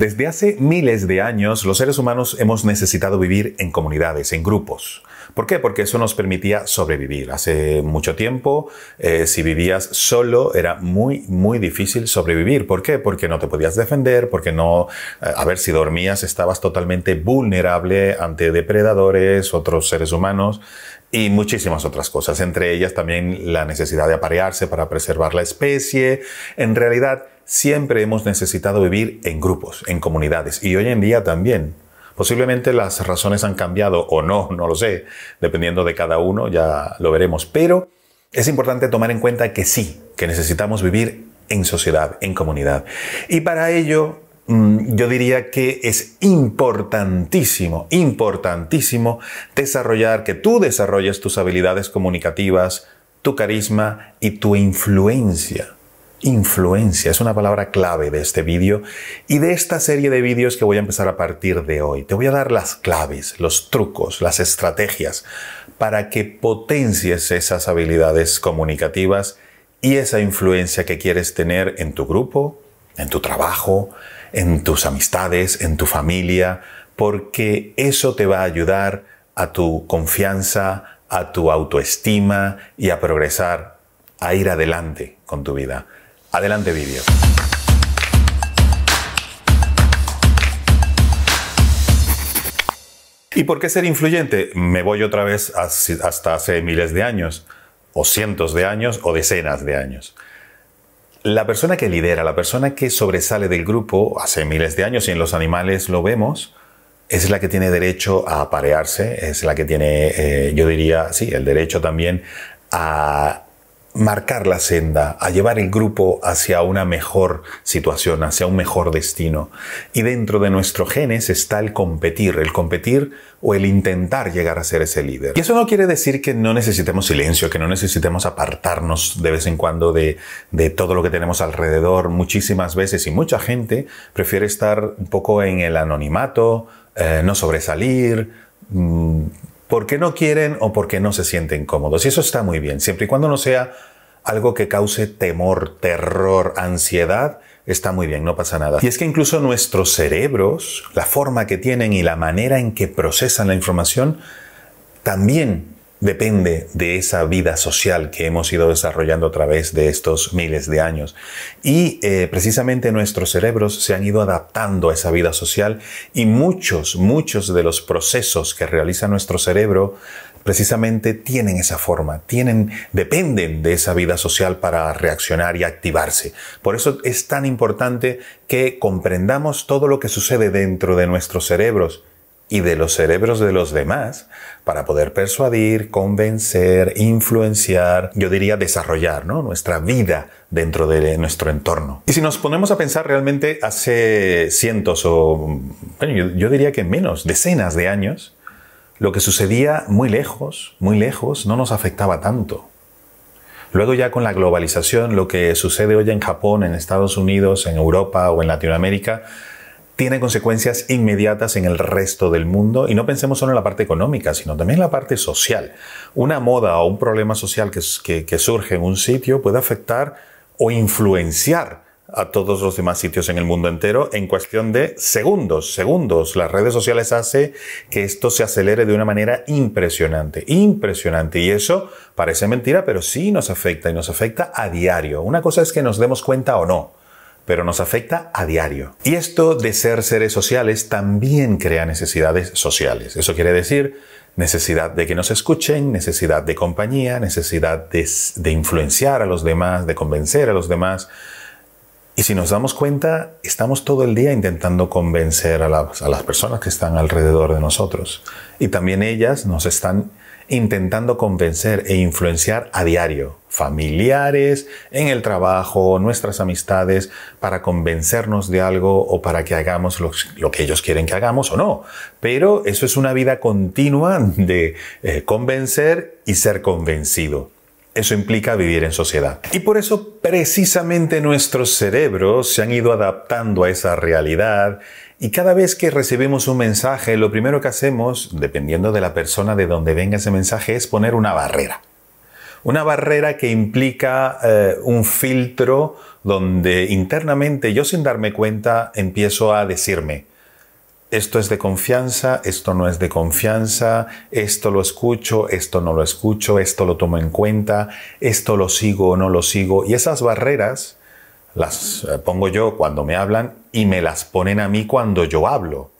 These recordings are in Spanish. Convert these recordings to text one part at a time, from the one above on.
Desde hace miles de años, los seres humanos hemos necesitado vivir en comunidades, en grupos. ¿Por qué? Porque eso nos permitía sobrevivir. Hace mucho tiempo, eh, si vivías solo, era muy, muy difícil sobrevivir. ¿Por qué? Porque no te podías defender, porque no, eh, a ver, si dormías, estabas totalmente vulnerable ante depredadores, otros seres humanos y muchísimas otras cosas, entre ellas también la necesidad de aparearse para preservar la especie. En realidad, siempre hemos necesitado vivir en grupos, en comunidades, y hoy en día también. Posiblemente las razones han cambiado o no, no lo sé, dependiendo de cada uno, ya lo veremos, pero es importante tomar en cuenta que sí, que necesitamos vivir en sociedad, en comunidad. Y para ello Mm, yo diría que es importantísimo, importantísimo desarrollar, que tú desarrolles tus habilidades comunicativas, tu carisma y tu influencia. Influencia es una palabra clave de este vídeo y de esta serie de vídeos que voy a empezar a partir de hoy. Te voy a dar las claves, los trucos, las estrategias para que potencies esas habilidades comunicativas y esa influencia que quieres tener en tu grupo, en tu trabajo, en tus amistades, en tu familia, porque eso te va a ayudar a tu confianza, a tu autoestima y a progresar, a ir adelante con tu vida. Adelante vídeo. ¿Y por qué ser influyente? Me voy otra vez hasta hace miles de años, o cientos de años, o decenas de años. La persona que lidera, la persona que sobresale del grupo hace miles de años y en los animales lo vemos, es la que tiene derecho a aparearse, es la que tiene, eh, yo diría, sí, el derecho también a marcar la senda, a llevar el grupo hacia una mejor situación, hacia un mejor destino. Y dentro de nuestro genes está el competir, el competir o el intentar llegar a ser ese líder. Y eso no quiere decir que no necesitemos silencio, que no necesitemos apartarnos de vez en cuando de, de todo lo que tenemos alrededor. Muchísimas veces y mucha gente prefiere estar un poco en el anonimato, eh, no sobresalir, mm, porque no quieren o porque no se sienten cómodos. Y eso está muy bien, siempre y cuando no sea algo que cause temor, terror, ansiedad, está muy bien, no pasa nada. Y es que incluso nuestros cerebros, la forma que tienen y la manera en que procesan la información, también depende de esa vida social que hemos ido desarrollando a través de estos miles de años. Y eh, precisamente nuestros cerebros se han ido adaptando a esa vida social y muchos, muchos de los procesos que realiza nuestro cerebro precisamente tienen esa forma, tienen, dependen de esa vida social para reaccionar y activarse. Por eso es tan importante que comprendamos todo lo que sucede dentro de nuestros cerebros y de los cerebros de los demás para poder persuadir, convencer, influenciar, yo diría desarrollar nuestra vida dentro de nuestro entorno. Y si nos ponemos a pensar realmente hace cientos o, bueno, yo, diría que menos, decenas de años, lo que sucedía muy lejos, muy lejos, no nos afectaba tanto. Luego ya con la globalización, lo que sucede hoy en Japón, en Estados Unidos, en Europa o en Latinoamérica, tiene consecuencias inmediatas en el resto del mundo y no pensemos solo en la parte económica, sino también en la parte social. Una moda o un problema social que, que, surge en un sitio puede afectar o influenciar a todos los demás sitios en el mundo entero en cuestión de segundos, segundos. Las redes sociales hace que esto se acelere de una manera impresionante, impresionante. Y eso parece mentira, pero sí nos afecta y nos afecta a diario. Una cosa es que nos demos cuenta o no pero nos afecta a diario. Y esto de ser seres sociales también crea necesidades sociales. Eso quiere decir necesidad de que nos escuchen, necesidad de compañía, necesidad de, influenciar a los demás, de convencer a los demás. Y si nos damos cuenta, estamos todo el día intentando convencer a las, a las personas que están alrededor de nosotros. Y también ellas nos están intentando convencer e influenciar a diario, familiares, en el trabajo, nuestras amistades, para convencernos de algo o para que hagamos lo, que ellos quieren que hagamos o no. Pero eso es una vida continua de eh, convencer y ser convencido. Eso implica vivir en sociedad. Y por eso precisamente nuestros cerebros se han ido adaptando a esa realidad y cada vez que recibimos un mensaje, lo primero que hacemos, dependiendo de la persona de donde venga ese mensaje, es poner una barrera. Una barrera que implica eh, un filtro donde internamente yo sin darme cuenta empiezo a decirme, esto es de confianza, esto no es de confianza, esto lo escucho, esto no lo escucho, esto lo tomo en cuenta, esto lo sigo o no lo sigo. Y esas barreras las eh, pongo yo cuando me hablan y me las ponen a mí cuando yo hablo.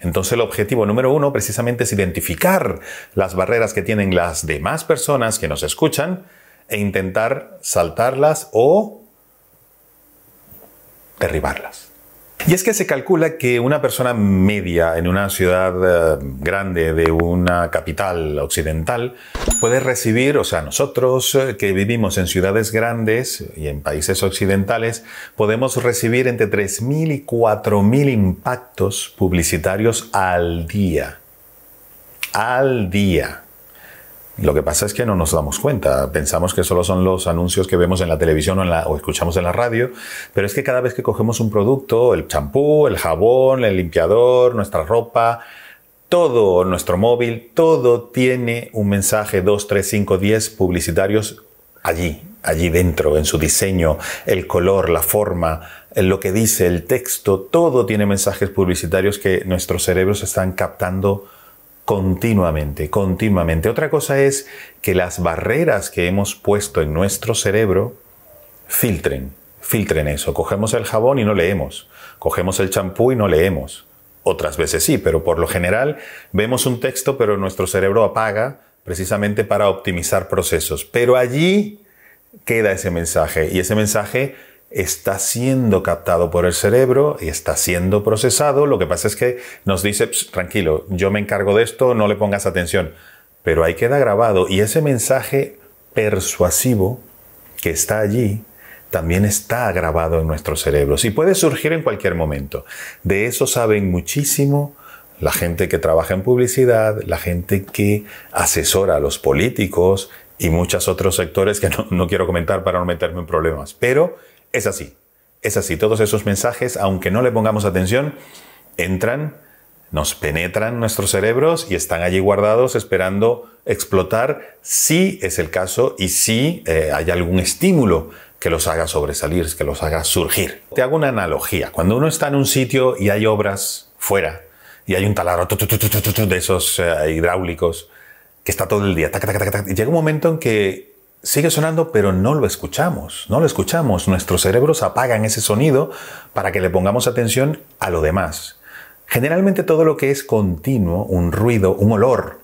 Entonces el objetivo número uno precisamente es identificar las barreras que tienen las demás personas que nos escuchan e intentar saltarlas o derribarlas. Y es que se calcula que una persona media en una ciudad eh, grande de una capital occidental puede recibir, o sea, nosotros eh, que vivimos en ciudades grandes y en países occidentales, podemos recibir entre 3.000 y 4.000 impactos publicitarios al día. Al día. Lo que pasa es que no nos damos cuenta. Pensamos que solo son los anuncios que vemos en la televisión o, escuchamos en la radio, pero es que cada vez que cogemos un producto, el champú, el jabón, el limpiador, nuestra ropa, todo, nuestro móvil, todo tiene un mensaje 2, 3, 5, 10 publicitarios allí, allí dentro, en su diseño, el color, la forma, lo que dice, el texto, todo tiene mensajes publicitarios que nuestros cerebros están captando continuamente, continuamente. Otra cosa es que las barreras que hemos puesto en nuestro cerebro filtren, filtren eso. Cogemos el jabón y no leemos. Cogemos el champú y no leemos. Otras veces sí, pero por lo general vemos un texto, pero nuestro cerebro apaga precisamente para optimizar procesos. Pero allí queda ese mensaje y ese mensaje está siendo captado por el cerebro y está siendo procesado. Lo que pasa es que nos dice, tranquilo, yo me encargo de esto, no le pongas atención. Pero ahí queda grabado y ese mensaje persuasivo que está allí también está grabado en nuestros cerebros y puede surgir en cualquier momento. De eso saben muchísimo la gente que trabaja en publicidad, la gente que asesora a los políticos y muchos otros sectores que no, quiero comentar para no meterme en problemas. Pero es así, es así. Todos esos mensajes, aunque no le pongamos atención, entran, nos penetran nuestros cerebros y están allí guardados esperando explotar si es el caso y si eh, hay algún estímulo que los haga sobresalir, que los haga surgir. Te hago una analogía. Cuando uno está en un sitio y hay obras fuera y hay un taladro de esos eh, hidráulicos que está todo el día, llega un momento en que sigue sonando, pero no lo escuchamos, no lo escuchamos. Nuestros cerebros apagan ese sonido para que le pongamos atención a lo demás. Generalmente todo lo que es continuo, un ruido, un olor.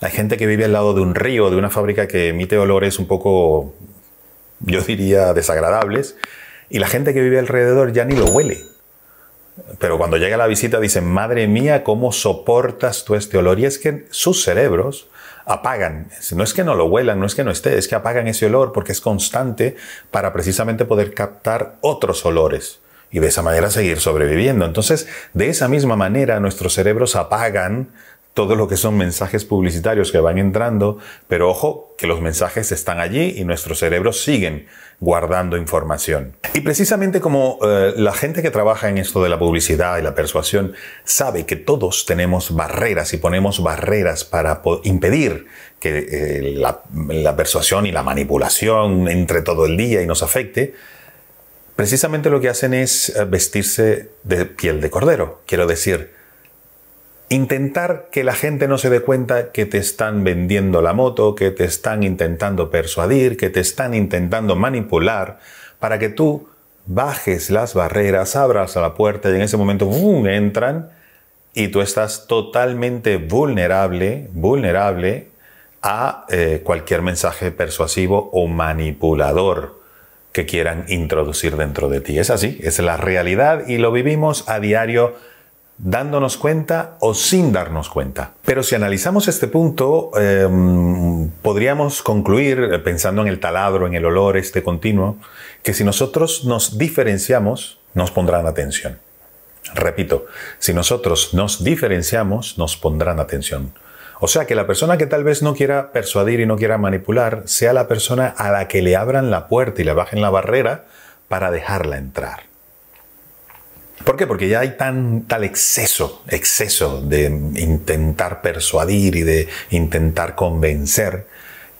Hay gente que vive al lado de un río, de una fábrica que emite olores un poco, yo diría, desagradables, y la gente que vive alrededor ya ni lo huele. Pero cuando llega la visita dicen, madre mía, ¿cómo soportas tú este olor? Y es que sus cerebros apagan. No es que no lo huelan, no es que no esté, es que apagan ese olor porque es constante para precisamente poder captar otros olores y de esa manera seguir sobreviviendo. Entonces, de esa misma manera, nuestros cerebros apagan todo lo que son mensajes publicitarios que van entrando, pero ojo que los mensajes están allí y nuestros cerebros siguen guardando información. Y precisamente como eh, la gente que trabaja en esto de la publicidad y la persuasión sabe que todos tenemos barreras y ponemos barreras para impedir que eh, la, la persuasión y la manipulación entre todo el día y nos afecte, precisamente lo que hacen es eh, vestirse de piel de cordero. Quiero decir, intentar que la gente no se dé cuenta que te están vendiendo la moto, que te están intentando persuadir, que te están intentando manipular, para que tú bajes las barreras, abras la puerta y en ese momento ¡bum! entran y tú estás totalmente vulnerable, vulnerable a eh, cualquier mensaje persuasivo o manipulador que quieran introducir dentro de ti. Es así, es la realidad y lo vivimos a diario dándonos cuenta o sin darnos cuenta. Pero si analizamos este punto, em, podríamos concluir, eh, pensando en el taladro, en el olor este continuo, que si nosotros nos diferenciamos, nos pondrán atención. Repito, si nosotros nos diferenciamos, nos pondrán atención. O sea que la persona que tal vez no quiera persuadir y no quiera manipular, sea la persona a la que le abran la puerta y le bajen la barrera para dejarla entrar. ¿Por qué? Porque ya hay tal exceso, exceso de intentar persuadir y de intentar convencer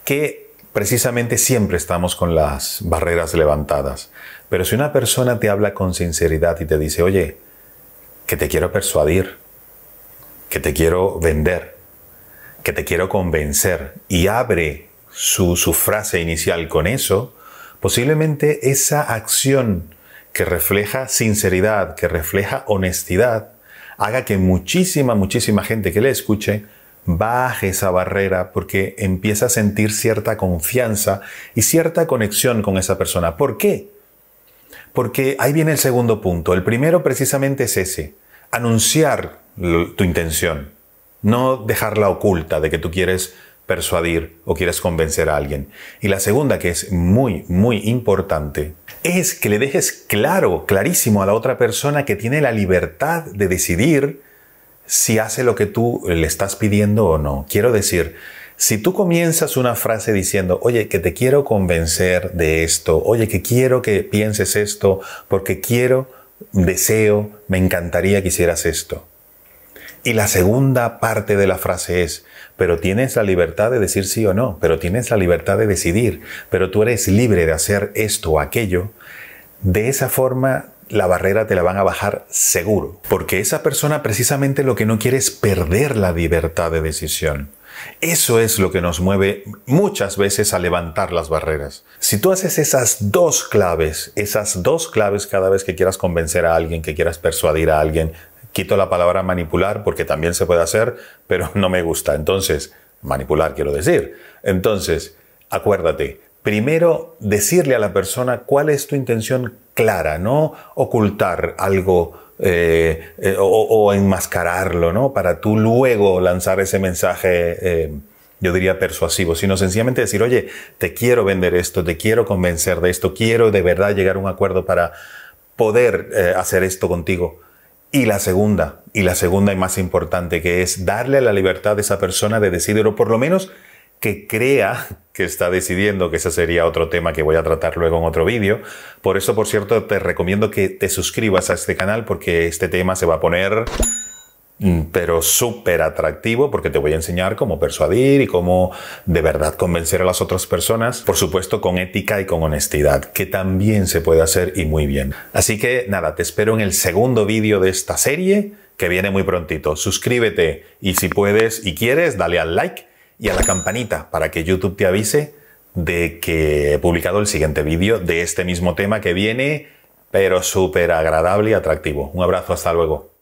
que precisamente siempre estamos con las barreras levantadas. Pero si una persona te habla con sinceridad y te dice, oye, que te quiero persuadir, que te quiero vender, que te quiero convencer, y abre su, su frase inicial con eso, posiblemente esa acción que refleja sinceridad, que refleja honestidad, haga que muchísima, muchísima gente que le escuche baje esa barrera porque empieza a sentir cierta confianza y cierta conexión con esa persona. ¿Por qué? Porque ahí viene el segundo punto. El primero precisamente es ese, anunciar tu intención, no dejarla oculta de que tú quieres persuadir o quieres convencer a alguien. Y la segunda, que es muy, muy importante, es que le dejes claro, clarísimo a la otra persona que tiene la libertad de decidir si hace lo que tú le estás pidiendo o no. Quiero decir, si tú comienzas una frase diciendo, oye, que te quiero convencer de esto, oye, que quiero que pienses esto, porque quiero, deseo, me encantaría que hicieras esto. Y la segunda parte de la frase es, pero tienes la libertad de decir sí o no, pero tienes la libertad de decidir, pero tú eres libre de hacer esto o aquello. De esa forma la barrera te la van a bajar seguro, porque esa persona precisamente lo que no quiere es perder la libertad de decisión. Eso es lo que nos mueve muchas veces a levantar las barreras. Si tú haces esas dos claves, esas dos claves cada vez que quieras convencer a alguien, que quieras persuadir a alguien, quito la palabra manipular porque también se puede hacer, pero no me gusta. Entonces, manipular quiero decir. Entonces, acuérdate, primero decirle a la persona cuál es tu intención clara, no ocultar algo eh, eh, o, enmascararlo, ¿no? Para tú luego lanzar ese mensaje, eh, yo diría persuasivo, sino sencillamente decir, oye, te quiero vender esto, te quiero convencer de esto, quiero de verdad llegar a un acuerdo para poder hacer esto contigo. Y la segunda, y la segunda y más importante, que es darle la libertad a esa persona de decidir, o por lo menos que crea que está decidiendo, que ese sería otro tema que voy a tratar luego en otro vídeo. Por eso, por cierto, te recomiendo que te suscribas a este canal porque este tema se va a poner pero súper atractivo porque te voy a enseñar cómo persuadir y cómo de verdad convencer a las otras personas, por supuesto con ética y con honestidad, que también se puede hacer y muy bien. Así que nada, te espero en el segundo vídeo de esta serie que viene muy prontito. Suscríbete y si puedes y quieres, dale al like y a la campanita para que YouTube te avise de que he publicado el siguiente vídeo de este mismo tema que viene, pero súper agradable y atractivo. Un abrazo, hasta luego.